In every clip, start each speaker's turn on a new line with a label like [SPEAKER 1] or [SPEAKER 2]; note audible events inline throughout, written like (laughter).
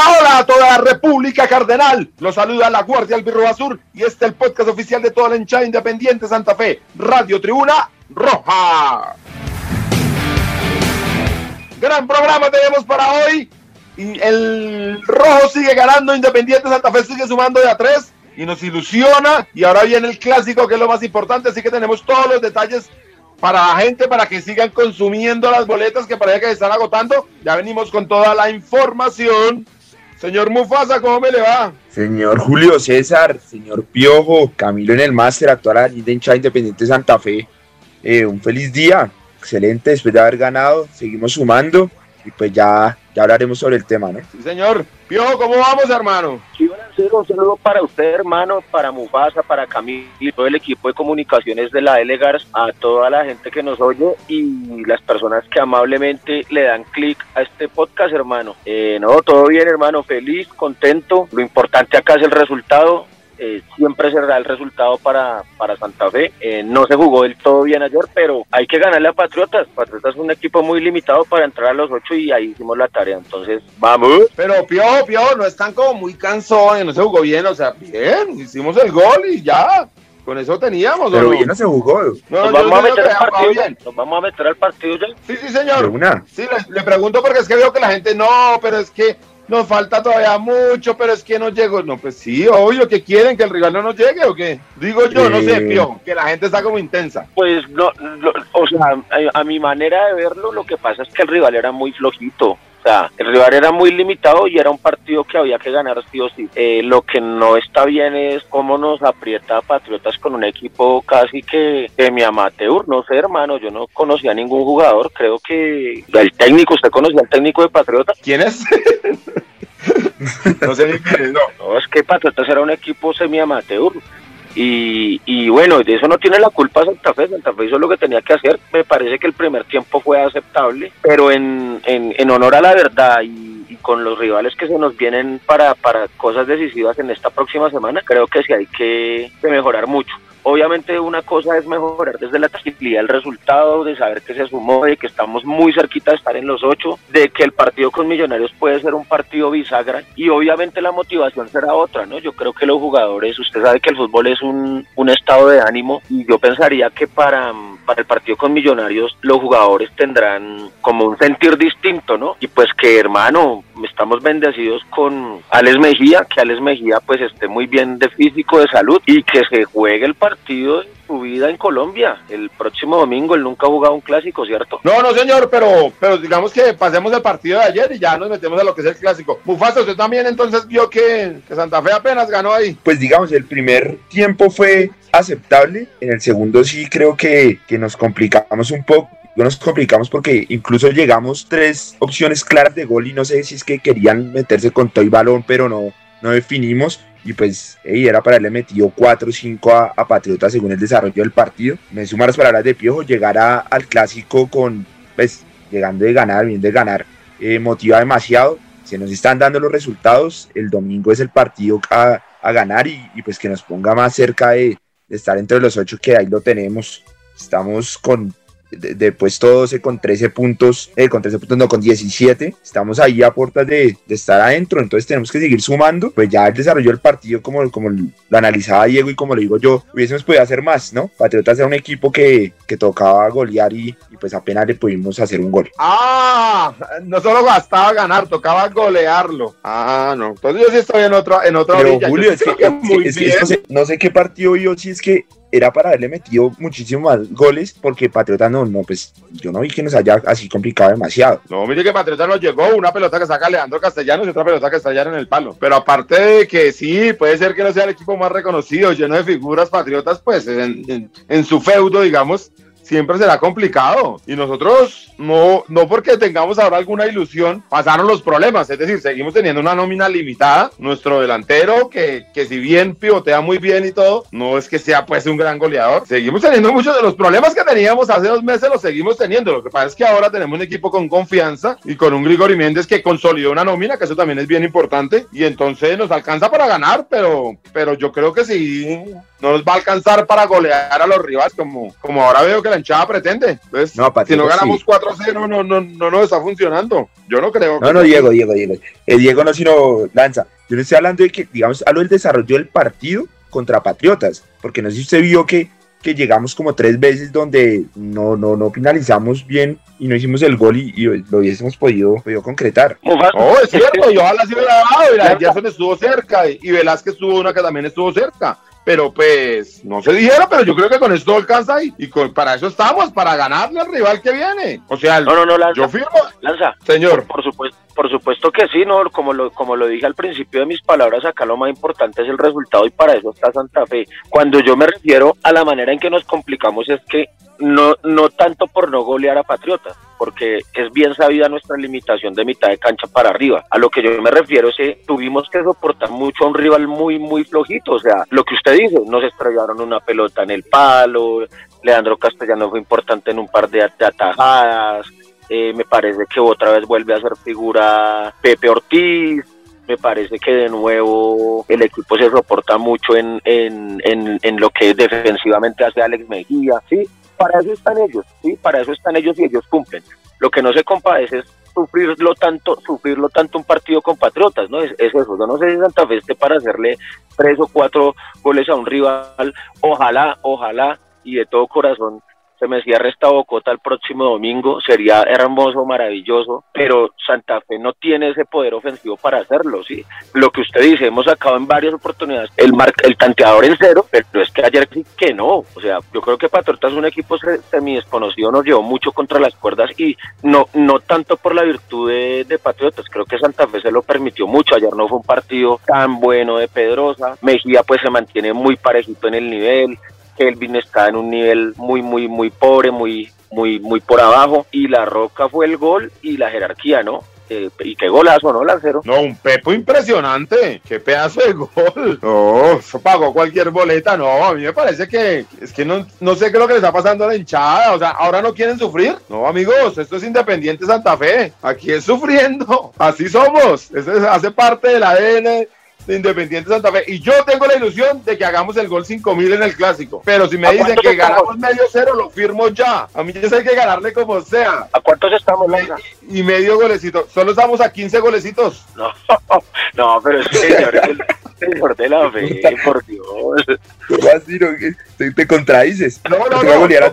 [SPEAKER 1] Hola, a toda la República Cardenal. Los saluda la Guardia Albirroja Sur y este es el podcast oficial de toda la hinchada independiente Santa Fe, Radio Tribuna Roja. Gran programa tenemos para hoy. El rojo sigue ganando, Independiente Santa Fe sigue sumando de a tres y nos ilusiona. Y ahora viene el clásico que es lo más importante, así que tenemos todos los detalles para la gente, para que sigan consumiendo las boletas que parece que se están agotando. Ya venimos con toda la información. Señor Mufasa, ¿cómo me le va?
[SPEAKER 2] Señor Julio César, señor Piojo, Camilo en el máster, actual hincha Independiente Santa Fe. Eh, un feliz día, excelente, después de haber ganado, seguimos sumando y pues ya, ya hablaremos sobre el tema, ¿no?
[SPEAKER 1] Sí, señor. Piojo, ¿cómo vamos, hermano?
[SPEAKER 3] Sí, un saludo para usted, hermano, para Mufasa, para Camilo y todo el equipo de comunicaciones de la Elegars, a toda la gente que nos oye y las personas que amablemente le dan clic a este podcast, hermano. Eh, no, todo bien, hermano, feliz, contento. Lo importante acá es el resultado. Eh, siempre será el resultado para, para Santa Fe. Eh, no se jugó del todo bien ayer, pero hay que ganarle a Patriotas. Patriotas es un equipo muy limitado para entrar a los ocho y ahí hicimos la tarea. Entonces, vamos.
[SPEAKER 1] Pero Pio, Pio, no están como muy cansones, no se jugó bien, o sea, bien, hicimos el gol y ya. Con eso teníamos,
[SPEAKER 2] Pero bien no se jugó.
[SPEAKER 3] No, nos, vamos a meter al partido ya. nos vamos a meter al partido ya.
[SPEAKER 1] Sí, sí, señor. Sí, le, le pregunto porque es que veo que la gente no, pero es que nos falta todavía mucho, pero es que no llegó. No, pues sí, obvio que quieren que el rival no nos llegue o qué. Digo yo, no sé, Pío, que la gente está como intensa.
[SPEAKER 3] Pues no, o sea, a, a, mi manera de verlo, lo que pasa es que el rival era muy flojito. O sea, el rival era muy limitado y era un partido que había que ganar sí o sí. Eh, lo que no está bien es cómo nos aprieta Patriotas con un equipo casi que de mi amateur. No sé, hermano, yo no conocía a ningún jugador. Creo que el técnico, ¿usted conocía al técnico de Patriotas?
[SPEAKER 1] ¿Quién es? (laughs)
[SPEAKER 3] no sé no. no, es que Patriotas era un equipo semi-amateur. Y, y, bueno, de eso no tiene la culpa Santa Fe. Santa Fe hizo lo que tenía que hacer. Me parece que el primer tiempo fue aceptable, pero en, en, honor a la verdad y, con los rivales que se nos vienen para, para cosas decisivas en esta próxima semana, creo que sí hay que mejorar mucho. Obviamente una cosa es mejorar desde la tranquilidad del resultado, de saber que se sumó, de que estamos muy cerquita de estar en los ocho, de que el partido con Millonarios puede ser un partido bisagra y obviamente la motivación será otra, ¿no? Yo creo que los jugadores, usted sabe que el fútbol es un, un estado de ánimo y yo pensaría que para, para el partido con Millonarios los jugadores tendrán como un sentir distinto, ¿no? Y pues que hermano, estamos bendecidos con Alex Mejía, que Alex Mejía pues esté muy bien de físico, de salud y que se juegue el partido partido en su vida en Colombia. El próximo domingo él nunca ha jugado un clásico, ¿cierto?
[SPEAKER 1] No, no, señor, pero, pero digamos que pasemos el partido de ayer y ya nos metemos a lo que es el clásico. Mufasa, usted también entonces vio que, que Santa Fe apenas ganó ahí.
[SPEAKER 2] Pues digamos, el primer tiempo fue aceptable, en el segundo sí creo que, que nos complicamos un poco nos complicamos porque incluso llegamos tres opciones claras de gol y no sé si es que querían meterse con todo y balón, pero no, no definimos y pues ey, era para haberle metido 4 o 5 a, a según el desarrollo del partido. Me sumo a las palabras de Piojo, llegar a, al clásico con, pues, llegando de ganar, bien de ganar, eh, motiva demasiado. Se nos están dando los resultados. El domingo es el partido a, a ganar y, y, pues que nos ponga más cerca de, de estar entre los 8 que ahí lo tenemos. Estamos con de, de, puesto 12 con 13 puntos, eh, con 13 puntos, no, con 17. Estamos ahí a puertas de, de, estar adentro, entonces tenemos que seguir sumando. Pues ya el desarrollo del partido, como, como lo analizaba Diego y como lo digo yo, hubiésemos podido hacer más, ¿no? Patriotas era un equipo que, que tocaba golear y, y, pues apenas le pudimos hacer un gol.
[SPEAKER 1] Ah, no solo bastaba ganar, tocaba golearlo. Ah, no. Entonces yo sí estoy en otra, en otra
[SPEAKER 2] Pero, orilla. Julio, es que, que, es que, no, sé, no sé qué partido yo, si es que era para haberle metido muchísimos más goles porque Patriota no, no, pues yo no vi que nos haya así complicado demasiado.
[SPEAKER 1] No, mire que Patriota nos llegó una pelota que saca Leandro Castellanos y otra pelota que está allá en el palo. Pero aparte de que sí, puede ser que no sea el equipo más reconocido, lleno de figuras patriotas, pues en, en, en su feudo, digamos, siempre será complicado. Y nosotros no, no porque tengamos ahora alguna ilusión, pasaron los problemas. Es decir, seguimos teniendo una nómina limitada. Nuestro delantero, que, que si bien pivotea muy bien y todo, no es que sea pues un gran goleador. Seguimos teniendo muchos de los problemas que teníamos hace dos meses, los seguimos teniendo. Lo que pasa es que ahora tenemos un equipo con confianza y con un Grigori Méndez que consolidó una nómina, que eso también es bien importante. Y entonces nos alcanza para ganar, pero, pero yo creo que sí no nos va a alcanzar para golear a los rivales como, como ahora veo que la hinchada pretende. Entonces, no, si no ganamos 4-0, no, no, no, no nos está funcionando. Yo no creo.
[SPEAKER 2] No, no, Diego, Diego, Diego. El Diego no, sino Lanza. Yo le estoy hablando de que, digamos, hablo del desarrollo del partido contra Patriotas, porque no sé si usted vio que, que llegamos como tres veces donde no, no, no finalizamos bien y no hicimos el gol y, lo hubiésemos podido, podido concretar.
[SPEAKER 1] Oh, es cierto, y ojalá sí hubiera dado, y la estuvo cerca, y, y Velázquez tuvo una que también estuvo cerca pero pues no se dijeron, pero yo creo que con esto alcanza y, y para eso estamos, para ganarle al rival que viene. O sea,
[SPEAKER 3] no, no, no,
[SPEAKER 1] yo firmo.
[SPEAKER 3] Lanza,
[SPEAKER 1] señor.
[SPEAKER 3] Por, supuesto, por supuesto que sí, no, como lo, como lo dije al principio de mis palabras, acá lo más importante es el resultado y para eso está Santa Fe. Cuando yo me refiero a la manera en que nos complicamos es que no, no tanto por no golear a Patriotas, porque es bien sabida nuestra limitación de mitad de cancha para arriba. A lo que yo me refiero es que tuvimos que soportar mucho a un rival muy, muy flojito. O sea, lo que usted dice, nos estrellaron una pelota en el palo, Leandro Castellano fue importante en un par de, atajadas, eh, me parece que otra vez vuelve a ser figura Pepe Ortiz, me parece que de nuevo el equipo se soporta mucho en, en, en, en, lo que defensivamente hace Alex Mejía, sí, para eso están ellos, ¿sí? Para eso están ellos y ellos cumplen. Lo que no se compadece es sufrirlo tanto, sufrirlo tanto un partido con Patriotas, ¿no? Es, eso. Yo no sé si Santa Fe esté para hacerle tres o cuatro goles a un rival. Ojalá, ojalá, y de todo corazón se me cierra esta Bogotá el próximo domingo, sería hermoso, maravilloso, pero Santa Fe no tiene ese poder ofensivo para hacerlo, ¿sí? Lo que usted dice, hemos sacado en varias oportunidades el mar el tanteador en cero, pero es que ayer sí que no, o sea, yo creo que Patriotas es un equipo semi desconocido, nos llevó mucho contra las cuerdas y no, no tanto por la virtud de, de Patriotas, creo que Santa Fe se lo permitió mucho, ayer no fue un partido tan bueno de Pedrosa, Mejía pues se mantiene muy parejito en el nivel, Kelvin está en un nivel muy, muy, muy pobre, muy, muy, muy por abajo. Y la Roca fue el gol y la jerarquía, ¿no? Eh, y qué golazo, ¿no, Lancero?
[SPEAKER 1] No, un Pepo impresionante. Qué pedazo de gol. (laughs) No, eso pagó cualquier boleta. No, a mí me parece que es que no, no sé qué es lo que le está pasando a la hinchada. O sea, ahora no quieren sufrir. No, amigos, esto es Independiente Santa Fe. Aquí es sufriendo. (laughs) Así somos. Eso hace parte del ADN de Independiente Santa Fe. Y yo tengo la ilusión de que hagamos el gol 5000 en el clásico. Pero si me dicen que ganamos medio cero, lo firmo ya. A mí ya sé que ganarle como sea.
[SPEAKER 3] ¿A cuántos estamos,
[SPEAKER 1] Y, y medio golecito. Solo estamos a 15 golecitos.
[SPEAKER 3] No, (laughs) no, pero es que, señor, señor de la fe, por Dios.
[SPEAKER 2] Te, te contradices.
[SPEAKER 1] No, no, no. Yo quisiera,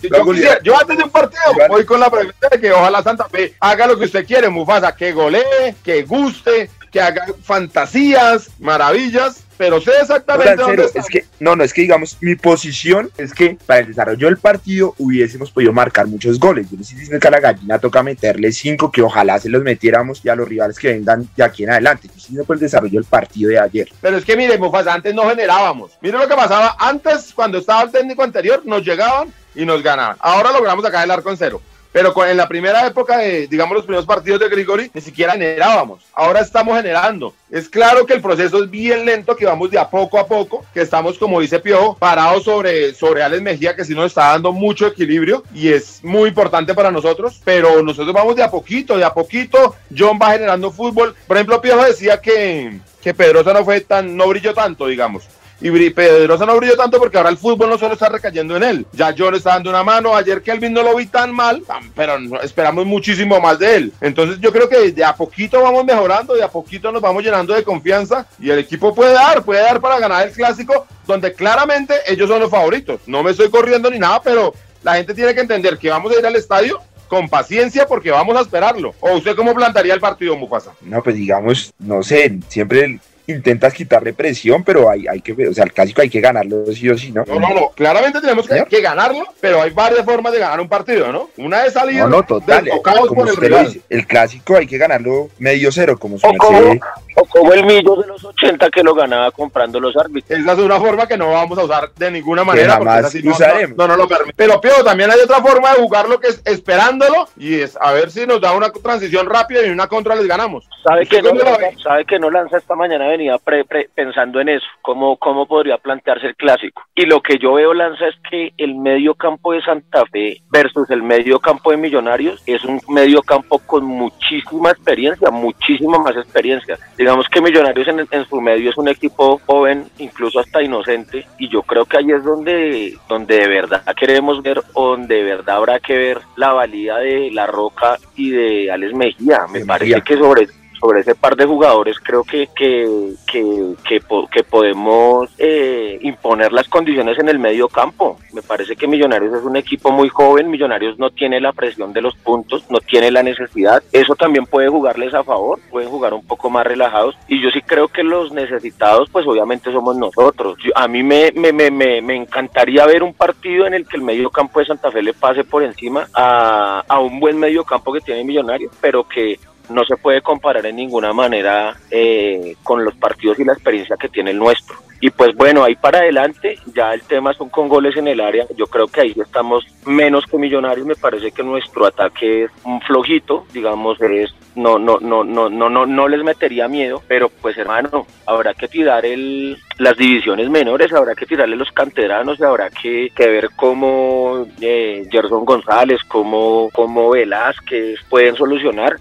[SPEAKER 1] yo, quisiera. yo antes de un partido voy con la pregunta de que ojalá Santa Fe haga lo que usted quiere, Mufasa, que golee, que guste, que haga fantasías, maravillas, pero sé exactamente dónde está.
[SPEAKER 2] Es que, no, no, es que digamos, mi posición es que para el desarrollo del partido hubiésemos podido marcar muchos goles. Yo les estoy que a la gallina toca meterle cinco, que ojalá se los metiéramos y a los rivales que vengan de aquí en adelante. Yo estoy por el desarrollo del partido de ayer.
[SPEAKER 1] Pero es que mire, Mufasa, antes no generábamos. Mire lo que pasaba antes, cuando estaba el técnico anterior, nos llegaban y nos ganaban. Ahora logramos acá el arco en cero. Pero en la primera época de, digamos, los primeros partidos de Grigori, ni siquiera generábamos. Ahora estamos generando. Es claro que el proceso es bien lento, que vamos de a poco a poco, que estamos, como dice Piojo, parados sobre, sobre Alex Mejía, que sí nos está dando mucho equilibrio y es muy importante para nosotros, pero nosotros vamos de a poquito, de a poquito. John va generando fútbol. Por ejemplo, Piojo decía que, que Pedrosa no fue tan, no brilló tanto, digamos. Y Pedrosa no brilló tanto porque ahora el fútbol no solo está recayendo en él. Ya John está dando una mano. Ayer Kelvin no lo vi tan mal, pero esperamos muchísimo más de él. Entonces yo creo que de a poquito vamos mejorando, de a poquito nos vamos llenando de confianza y el equipo puede dar, puede dar para ganar el clásico, donde claramente ellos son los favoritos. No me estoy corriendo ni nada, pero la gente tiene que entender que vamos a ir al estadio con paciencia porque vamos a esperarlo. ¿O usted cómo plantaría el partido, Mufasa?
[SPEAKER 2] No, pues digamos, no sé, siempre intentas quitarle presión, pero hay, hay que, o sea, el clásico hay que ganarlo sí o sí, ¿no?
[SPEAKER 1] No, no, no, claramente tenemos que, que ganarlo, pero hay varias formas de ganar un partido, ¿no? Una es salir
[SPEAKER 2] No, no, total.
[SPEAKER 1] por el
[SPEAKER 2] usted lo
[SPEAKER 1] rival.
[SPEAKER 2] dice, el clásico hay que ganarlo medio cero, como su
[SPEAKER 3] O como,
[SPEAKER 2] merced.
[SPEAKER 3] o como el Millo de los 80 que lo ganaba comprando los árbitros.
[SPEAKER 1] Esa es una forma que no vamos a usar de ninguna manera. porque
[SPEAKER 2] jamás
[SPEAKER 1] esa sí no,
[SPEAKER 2] usaremos.
[SPEAKER 1] no, no, no lo permite. Pero Pío, también hay otra forma de jugarlo que es esperándolo y es a ver si nos da una transición rápida y en una contra les ganamos.
[SPEAKER 3] ¿Sabe
[SPEAKER 1] ¿Usted
[SPEAKER 3] que, no,
[SPEAKER 1] lo
[SPEAKER 3] sabe que no lanza esta mañana? Venía pre- pre- pensando en eso, cómo, cómo podría plantearse el clásico. Y lo que yo veo, Lanza, es que el medio campo de Santa Fe versus el medio campo de Millonarios es un medio campo con muchísima experiencia, muchísima más experiencia. Digamos que Millonarios en, en su medio es un equipo joven, incluso hasta inocente, y yo creo que ahí es donde, donde de verdad queremos ver, o donde de verdad habrá que ver la valía de La Roca y de Alex Mejía. Me
[SPEAKER 2] De
[SPEAKER 3] parece
[SPEAKER 2] Mejía.
[SPEAKER 3] que sobre sobre ese par de jugadores creo que que, que, que, po- que podemos eh, imponer las condiciones en el medio campo. Me parece que Millonarios es un equipo muy joven, Millonarios no tiene la presión de los puntos, no tiene la necesidad. Eso también puede jugarles a favor, pueden jugar un poco más relajados. Y yo sí creo que los necesitados, pues obviamente somos nosotros. A mí me, me, me, me, me encantaría ver un partido en el que el medio campo de Santa Fe le pase por encima a, a un buen medio campo que tiene Millonarios, pero que no se puede comparar en ninguna manera eh, con los partidos y la experiencia que tiene el nuestro. Y pues bueno, ahí para adelante, ya el tema son con goles en el área. Yo creo que ahí estamos menos que millonarios. Me parece que nuestro ataque es un flojito, digamos, es no, no, no, no, no, no, no les metería miedo, pero pues hermano, habrá que tirar el, las divisiones menores, habrá que tirarle los canteranos, habrá que, ver cómo eh, Gerson González, cómo, cómo Velázquez pueden solucionar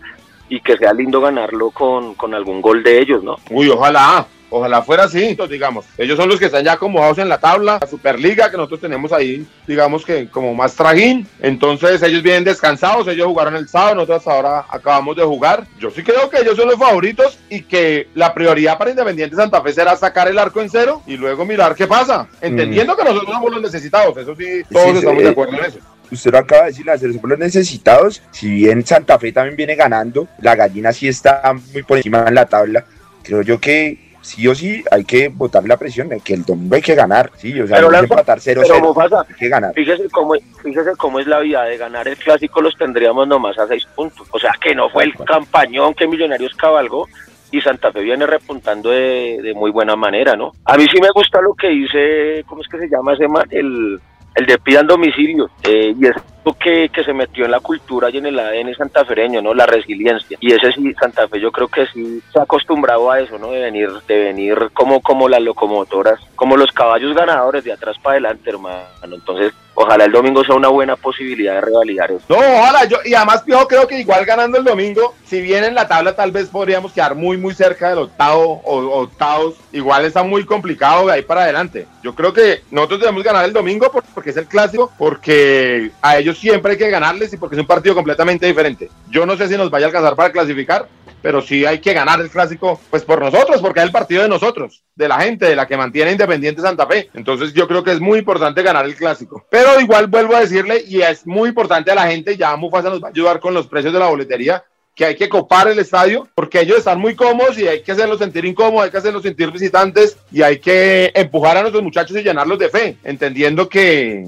[SPEAKER 3] y que sea lindo ganarlo con, con algún gol de ellos, ¿no?
[SPEAKER 1] Uy, ojalá. Ojalá fuera así, digamos. Ellos son los que están ya acomodados en la tabla, la Superliga, que nosotros tenemos ahí, digamos que como más trajín. Entonces ellos vienen descansados, ellos jugaron el sábado, nosotros ahora acabamos de jugar. Yo sí creo que ellos son los favoritos y que la prioridad para Independiente Santa Fe será sacar el arco en cero y luego mirar qué pasa. Entendiendo que nosotros somos los necesitados, eso sí, todos
[SPEAKER 2] Sí,
[SPEAKER 1] estamos
[SPEAKER 2] sí,
[SPEAKER 1] de
[SPEAKER 2] eh,
[SPEAKER 1] acuerdo en eso.
[SPEAKER 2] Usted lo acaba de decir, la selección por los necesitados. Si bien Santa Fe también viene ganando, la gallina sí está muy por encima en la tabla. Creo yo que sí o sí hay que botar la presión de que el domingo hay que ganar. Sí, o sea,
[SPEAKER 3] Pero
[SPEAKER 2] no hay que empatar 0-0.
[SPEAKER 3] pero Mufasa,
[SPEAKER 2] Hay que ganar.
[SPEAKER 3] Fíjese cómo, fíjese cómo es la vida de ganar el clásico, los tendríamos nomás a seis puntos. O sea que no fue el campañón que Millonarios cabalgó y Santa Fe viene repuntando de, de muy buena manera, ¿no? A mí sí me gusta lo que dice, ¿cómo es que se llama ese man? El, el de pidan domicilio. eh, y es que, que se metió en la cultura y en el ADN santafereño, ¿no? La resiliencia. Y ese sí, Santa Fe yo creo que sí se ha acostumbrado a eso, ¿no? De venir, de venir como, como las locomotoras, como los caballos ganadores de atrás para adelante, hermano. Entonces, ojalá el domingo sea una buena posibilidad de revalidar eso.
[SPEAKER 1] No, ojalá, yo, y además Piojo creo que igual ganando el domingo, si bien en la tabla tal vez podríamos quedar muy muy cerca del octavo o octavos, igual está muy complicado de ahí para adelante. Yo creo que nosotros debemos ganar el domingo por- porque es el clásico, porque a ellos siempre hay que ganarles y porque es un partido completamente diferente. Yo no sé si nos vaya a alcanzar para clasificar, pero sí hay que ganar el clásico, pues por nosotros, porque es el partido de nosotros, de la gente, de la que mantiene Independiente Santa Fe. Entonces yo creo que es muy importante ganar el clásico. Pero igual vuelvo a decirle, y es muy importante a la gente, ya Mufasa nos va a ayudar con los precios de la boletería, que hay que copar el estadio, porque ellos están muy cómodos y hay que hacerlos sentir incómodos, hay que hacerlos sentir visitantes y hay que empujar a nuestros muchachos y llenarlos de fe, entendiendo que,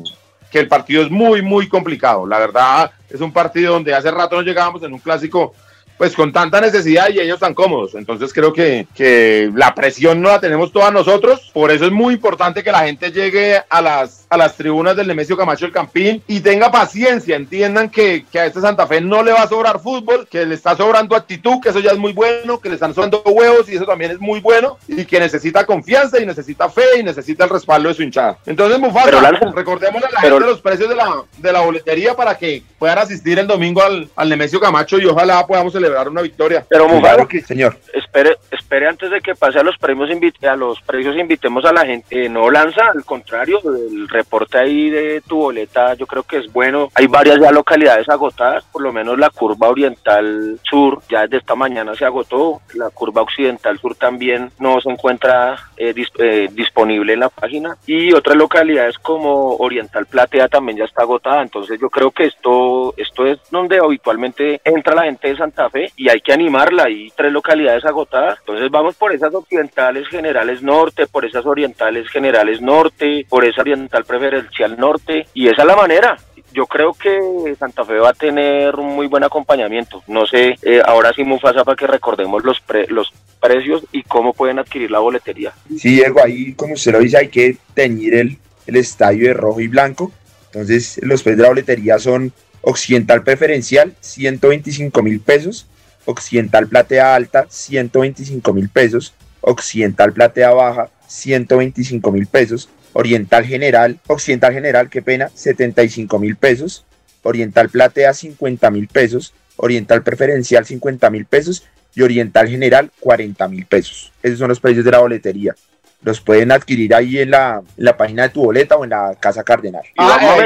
[SPEAKER 1] que el partido es muy, muy complicado. La verdad, es un partido donde hace rato no llegábamos en un clásico pues con tanta necesidad y ellos tan cómodos. Entonces creo que, que la presión no la tenemos todas nosotros. Por eso es muy importante que la gente llegue a las, a las tribunas del Nemesio Camacho del Campín y tenga paciencia. Entiendan que, que a este Santa Fe no le va a sobrar fútbol, que le está sobrando actitud, que eso ya es muy bueno, que le están sobrando huevos y eso también es muy bueno. Y que necesita confianza y necesita fe y necesita el respaldo de su hinchada. Entonces, Mufasa, recordemos a la
[SPEAKER 3] pero-
[SPEAKER 1] gente los precios de la, de la boletería para que puedan asistir el domingo al, al Nemesio Camacho y ojalá podamos celebrar una victoria.
[SPEAKER 3] Pero
[SPEAKER 2] Claro que, señor.
[SPEAKER 3] espere, espere antes de que pase a los premios invite, a los precios invitemos a la gente. Eh, no lanza, al contrario, el reporte ahí de tu boleta yo creo que es bueno. Hay varias ya localidades agotadas, por lo menos la curva oriental sur ya desde esta mañana se agotó, la curva occidental sur también no se encuentra eh, dis- eh, disponible en la página y otras localidades como Oriental Platea también ya está agotada. Entonces yo creo que esto, esto es donde habitualmente entra la gente de Santa Fe Y hay que animarla. Hay tres localidades agotadas. Entonces vamos por esas occidentales generales norte, por esas orientales generales norte, por esa oriental preferencial norte y esa es la manera yo creo que Santa Fe va a tener un muy buen acompañamiento. No sé, eh, ahora sí Mufasa para que recordemos los los precios y cómo pueden adquirir la boletería.
[SPEAKER 2] Sí, Diego, ahí como usted lo dice, hay que teñir el, el estadio de rojo y blanco. Entonces los precios de la boletería son Occidental Preferencial, 125 mil pesos. Occidental Platea Alta, 125 mil pesos. Occidental Platea Baja, 125 mil pesos. Oriental General, Occidental General, qué pena, 75 mil pesos. Oriental Platea, 50 mil pesos. Oriental Preferencial, 50 mil pesos. Y Oriental General, 40 mil pesos. Esos son los precios de la boletería los pueden adquirir ahí en la, página de tu boleta o en la Casa Cardenal.
[SPEAKER 1] Ah,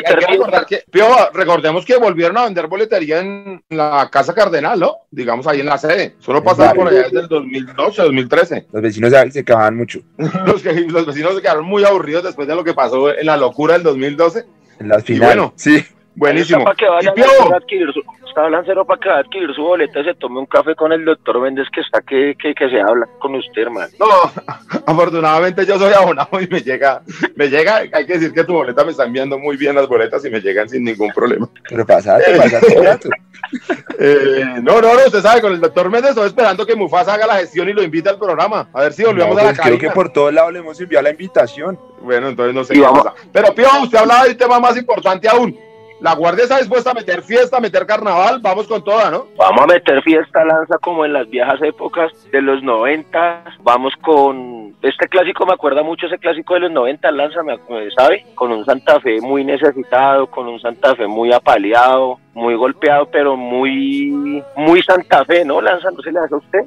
[SPEAKER 1] recordemos que volvieron a vender boletería en la Casa Cardenal, ¿no? Digamos ahí en la sede. Solo pasaron por allá desde el 2012, 2013.
[SPEAKER 2] Los vecinos se quedaban mucho. (laughs)
[SPEAKER 1] los, los vecinos se quedaron muy aburridos después de lo que pasó en la locura del 2012.
[SPEAKER 2] En las finales. bueno,
[SPEAKER 1] sí. Buenísimo.
[SPEAKER 3] Para que vayan a adquirir su, está Lancero para que va a adquirir su boleta y se tome un café con el doctor Méndez que está que, que, que se habla con usted, hermano.
[SPEAKER 1] No, (laughs) afortunadamente yo soy abonado y me llega, me llega, hay que decir que tu boleta me está enviando muy bien las boletas y me llegan sin ningún problema.
[SPEAKER 2] Pero pasate, pasate (laughs)
[SPEAKER 1] eh, no, no, no, usted sabe, con el doctor Méndez estoy esperando que Mufasa haga la gestión y lo invite al programa. A ver si volvemos a la
[SPEAKER 2] pues Creo que por todos lados le hemos enviado la invitación.
[SPEAKER 1] Bueno, entonces no sé qué pasa. Pero Pío, usted hablaba de un tema más importante aún la Guardia está dispuesta a meter fiesta, a meter carnaval, vamos con toda, ¿no?
[SPEAKER 3] Vamos a meter fiesta, lanza como en las viejas épocas de los 90, vamos con este clásico, me acuerda mucho ese clásico de los 90, lanza, ¿sabe? Con un Santa Fe muy necesitado, con un Santa Fe muy apaleado, muy golpeado, pero muy, muy Santa Fe, ¿no? Lanza, no se le hace a usted.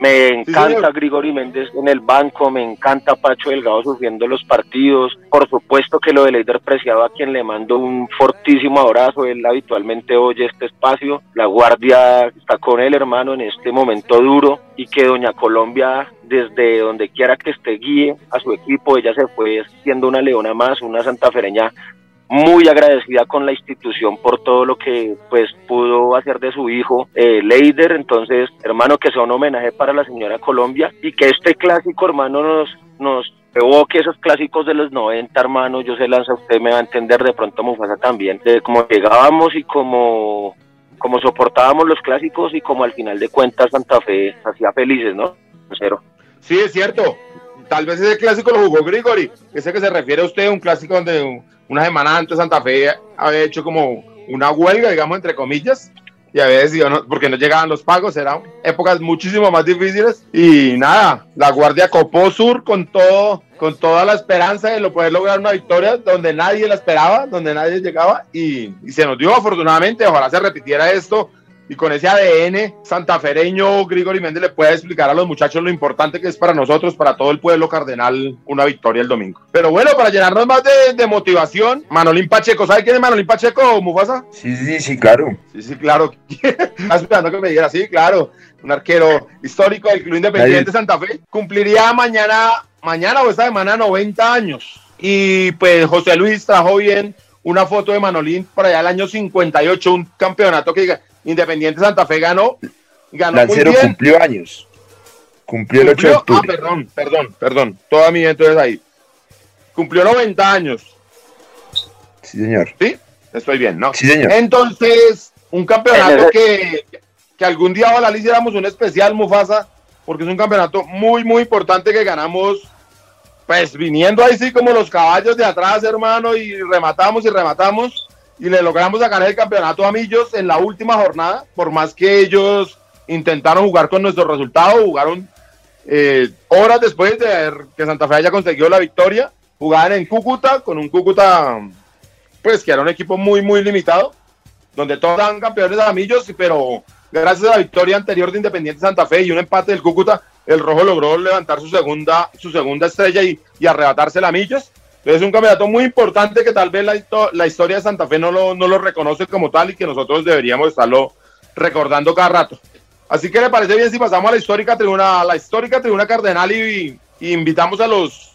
[SPEAKER 3] Me encanta Grigori Méndez en el banco, me encanta Pacho Delgado sufriendo los partidos. Por supuesto que lo de Leider Preciado, a quien le mando un fortísimo abrazo, él habitualmente oye este espacio. La guardia está con él, hermano, en este momento duro y que Doña Colombia, desde donde quiera que esté, guíe a su equipo. Ella se fue siendo una leona más, una santafereña muy agradecida con la institución por todo lo que pues pudo hacer de su hijo eh, Leider, entonces hermano que sea un homenaje para la señora Colombia y que este clásico hermano nos nos evoque esos clásicos de los 90 hermano, yo se lanza, usted me va a entender de pronto Mufasa también, de cómo llegábamos y cómo como soportábamos los clásicos y como al final de cuentas Santa Fe hacía felices, ¿no? Cero.
[SPEAKER 1] Sí, es cierto. Tal vez ese clásico lo jugó Grigori, ese que se refiere a usted, un clásico donde una semana antes Santa Fe había hecho como una huelga, digamos, entre comillas, y a veces, no, porque no llegaban los pagos, eran épocas muchísimo más difíciles. Y nada, la Guardia copó Sur con todo, con toda la esperanza de lo poder lograr una victoria donde nadie la esperaba, donde nadie llegaba, y, y se nos dio afortunadamente. Ojalá se repitiera esto y con ese ADN santafereño, Grigori Méndez le puede explicar a los muchachos lo importante que es para nosotros, para todo el pueblo cardenal, una victoria el domingo. Pero bueno, para llenarnos más de, motivación, Manolín Pacheco, ¿sabe quién es Manolín Pacheco, Mufasa?
[SPEAKER 2] Sí, sí, sí, claro.
[SPEAKER 1] Sí, sí, claro. (laughs) Estás esperando que me diga, sí, claro. Un arquero histórico del Club Independiente Santa Fe. Cumpliría mañana, mañana o esta semana 90 años. Y pues José Luis trajo bien una foto de Manolín por allá el año 58, un campeonato que Independiente Santa Fe ganó. ganó
[SPEAKER 2] muy bien. cumplió años. Cumplió el 8 de octubre.
[SPEAKER 1] Ah, perdón, perdón, perdón. Toda mi entonces ahí. Cumplió 90 años.
[SPEAKER 2] Sí, señor.
[SPEAKER 1] ¿Sí? Estoy bien, ¿no?
[SPEAKER 2] Sí, señor.
[SPEAKER 1] Entonces, un campeonato que, que algún día ojalá le hiciéramos un especial, Mufasa, porque es un campeonato muy, muy importante que ganamos, pues viniendo ahí sí como los caballos de atrás, hermano, y rematamos y rematamos y le logramos ganar el campeonato a Millos en la última jornada, por más que ellos intentaron jugar con nuestro resultado, jugaron eh, horas después de que Santa Fe haya conseguido la victoria, jugaban en Cúcuta, con un Cúcuta, pues que era un equipo muy, muy limitado, donde todos eran campeones a Millos, pero gracias a la victoria anterior de Independiente Santa Fe y un empate del Cúcuta, el Rojo logró levantar su segunda, su segunda estrella y, y arrebatársela a Millos. Es un campeonato muy importante que tal vez la, historia de Santa Fe no lo, no lo reconoce como tal y que nosotros deberíamos estarlo recordando cada rato. Así que le parece bien si pasamos a la histórica tribuna, a la histórica tribuna cardenal y, invitamos a los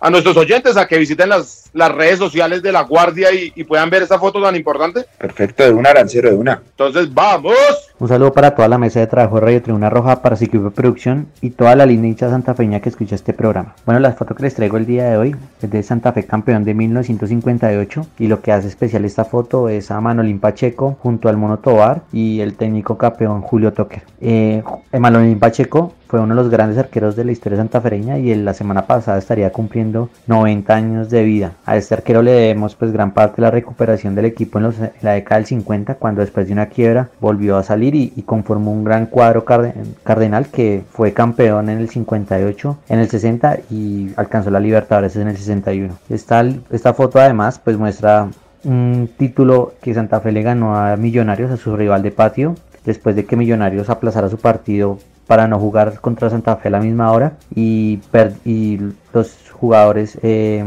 [SPEAKER 1] a nuestros oyentes a que visiten las, las redes sociales de La Guardia y, y puedan ver esa foto tan importante.
[SPEAKER 2] Perfecto, de una, Lancero, de una.
[SPEAKER 1] Entonces, vamos.
[SPEAKER 4] Un saludo para toda la mesa de trabajo de Radio Tribuna Roja, para su equipo de producción y toda la linda hincha santafeña que escucha este programa. Bueno, la foto que les traigo el día de hoy es de Santa Fe campeón de 1958 y lo que hace especial esta foto es a Manolín Pacheco junto al Mono Tobar y el técnico campeón Julio Toker. Eh, Manolín Pacheco fue uno de los grandes arqueros de la historia santafereña y en la semana pasada estaría cumpliendo 90 años de vida. A este arquero le debemos pues gran parte de la recuperación del equipo en, los, la década del 50 cuando después de una quiebra volvió a salir y, conformó un gran cuadro cardenal que fue campeón en el 58, en el 60 y alcanzó la Libertadores en el 61. Esta, esta foto además pues muestra un título que Santa Fe le ganó a Millonarios, a su rival de patio, después de que Millonarios aplazara su partido para no jugar contra Santa Fe a la misma hora y, y los jugadores eh,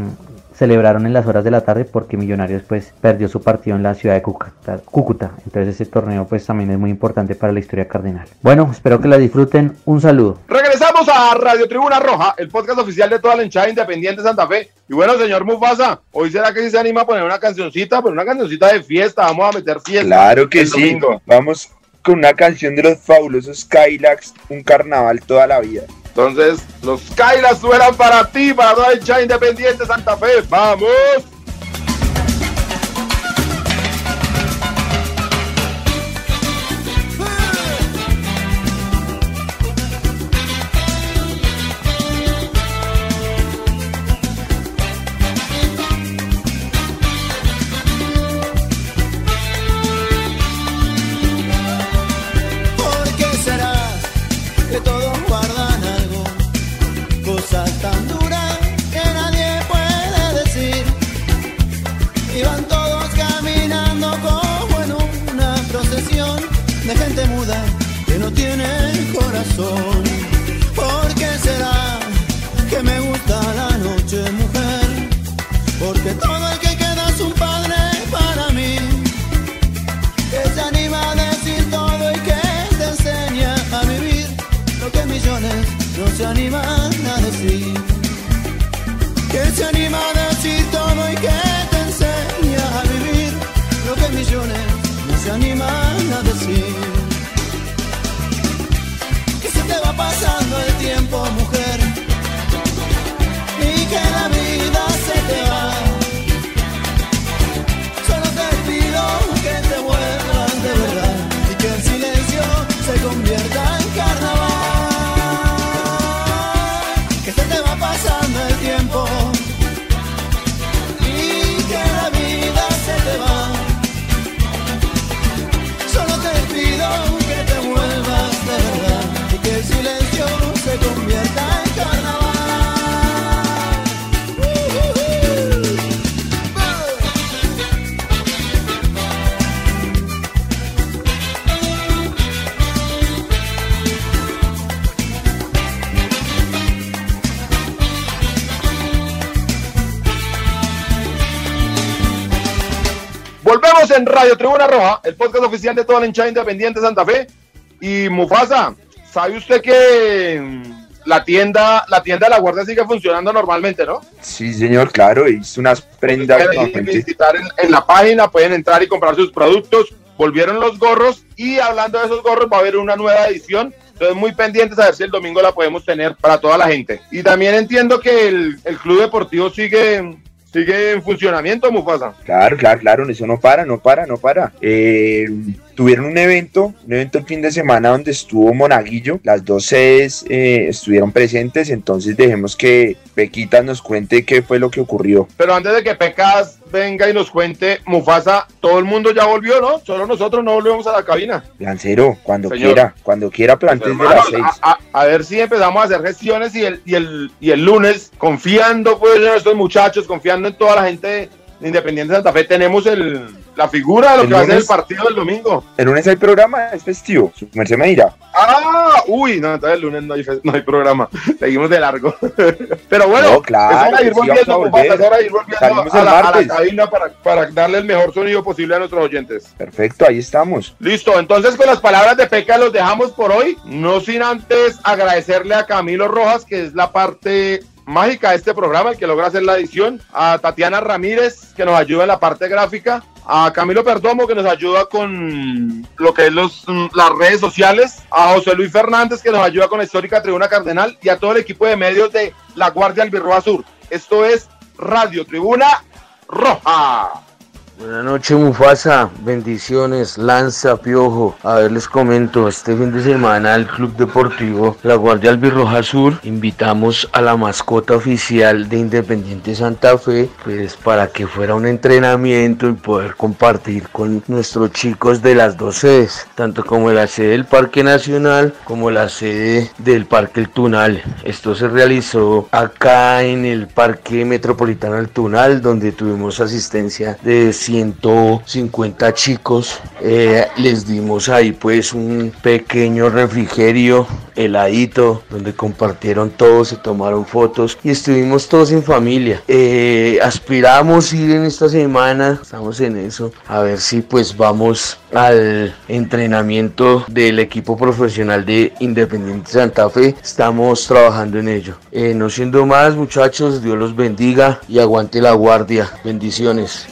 [SPEAKER 4] celebraron en las horas de la tarde porque Millonarios pues perdió su partido en la ciudad de Cúcuta, Cúcuta. Entonces ese torneo pues también es muy importante para la historia cardenal. Bueno, espero que la disfruten. Un saludo.
[SPEAKER 1] Regresamos a Radio Tribuna Roja, el podcast oficial de toda la hinchada independiente de Santa Fe. Y bueno, señor Mufasa, hoy será que sí se anima a poner una cancioncita, pero una cancioncita de fiesta, vamos a meter fiesta.
[SPEAKER 2] Claro que sí, domingo. vamos con una canción de los fabulosos Skylax, un carnaval toda la vida.
[SPEAKER 1] Entonces, los Skylax suenan para ti, para toda independiente Santa Fe. ¡Vamos!
[SPEAKER 5] En
[SPEAKER 1] Radio Tribuna Roja, el podcast oficial de toda la hinchada independiente de Santa Fe. Y Mufasa, ¿sabe usted que mm, la tienda, la tienda de la Guardia sigue funcionando normalmente, no?
[SPEAKER 2] Sí, señor, claro, hizo unas prendas.
[SPEAKER 1] Pueden visitar en, en la página, pueden entrar y comprar sus productos. Volvieron los gorros y hablando de esos gorros va a haber una nueva edición. Entonces muy pendientes a ver si el domingo la podemos tener para toda la gente. Y también entiendo que el, el club deportivo sigue, sigue en funcionamiento, Mufasa.
[SPEAKER 2] Claro, claro, claro, eso no para, no para, no para. Eh, tuvieron un evento, un evento el fin de semana donde estuvo Monaguillo, las dos sedes eh, estuvieron presentes, entonces dejemos que Pequita nos cuente qué fue lo que ocurrió.
[SPEAKER 1] Pero antes de que Pecas venga y nos cuente, Mufasa, todo el mundo ya volvió, ¿no? Solo nosotros no volvemos a la cabina.
[SPEAKER 2] Lancero, cuando
[SPEAKER 1] Señor.
[SPEAKER 2] quiera, cuando quiera, pero antes de
[SPEAKER 1] Hermanos,
[SPEAKER 2] las seis.
[SPEAKER 1] a, a- a ver si empezamos a hacer gestiones y el, y el, y el lunes, confiando pues en estos muchachos, confiando en toda la gente de Independiente de Santa Fe, tenemos el, la figura de lo
[SPEAKER 2] El
[SPEAKER 1] que va a ser el
[SPEAKER 2] lunes.
[SPEAKER 1] partido del domingo.
[SPEAKER 2] El lunes hay programa, es festivo, su merced me dirá.
[SPEAKER 1] Ah, uy, no, entonces el lunes no hay, no hay programa, (laughs) seguimos de largo. (laughs) Pero bueno,
[SPEAKER 2] No, claro,
[SPEAKER 1] es hora ir volviendo,
[SPEAKER 2] a volver.
[SPEAKER 1] es hora ir volviendo a la, a la cabina para, para darle el mejor sonido posible a nuestros oyentes.
[SPEAKER 2] Perfecto, ahí estamos.
[SPEAKER 1] Listo, entonces con las palabras de Peca los dejamos por hoy, no sin antes agradecerle a Camilo Rojas, que es la parte mágica de este programa, el que logra hacer la edición, a Tatiana Ramírez, que nos ayuda en la parte gráfica, a Camilo Perdomo, que nos ayuda con lo que es los, las redes sociales, a José Luis Fernández, que nos ayuda con la histórica Tribuna Cardenal, y a todo el equipo de medios de La Guardia Albirroja Sur. Esto es Radio Tribuna Roja.
[SPEAKER 6] Buenas noches Mufasa, bendiciones, Lanza, Piojo. A ver, les comento, este fin de semana el Club Deportivo La Guardia Albirroja Sur invitamos a la mascota oficial de Independiente Santa Fe, pues para que fuera un entrenamiento y poder compartir con nuestros chicos de las dos sedes, tanto como la sede del Parque Nacional como la sede del Parque El Tunal. Esto se realizó acá en el Parque Metropolitano El Tunal, donde tuvimos asistencia de 150 chicos. Eh, les dimos ahí pues un pequeño refrigerio heladito donde compartieron todos, se tomaron fotos y estuvimos todos en familia. Eh, aspiramos ir en esta semana, estamos en eso, a ver si pues vamos al entrenamiento del equipo profesional de Independiente Santa Fe. Estamos trabajando en ello. Eh, no siendo más muchachos, Dios los bendiga y aguante la guardia. Bendiciones.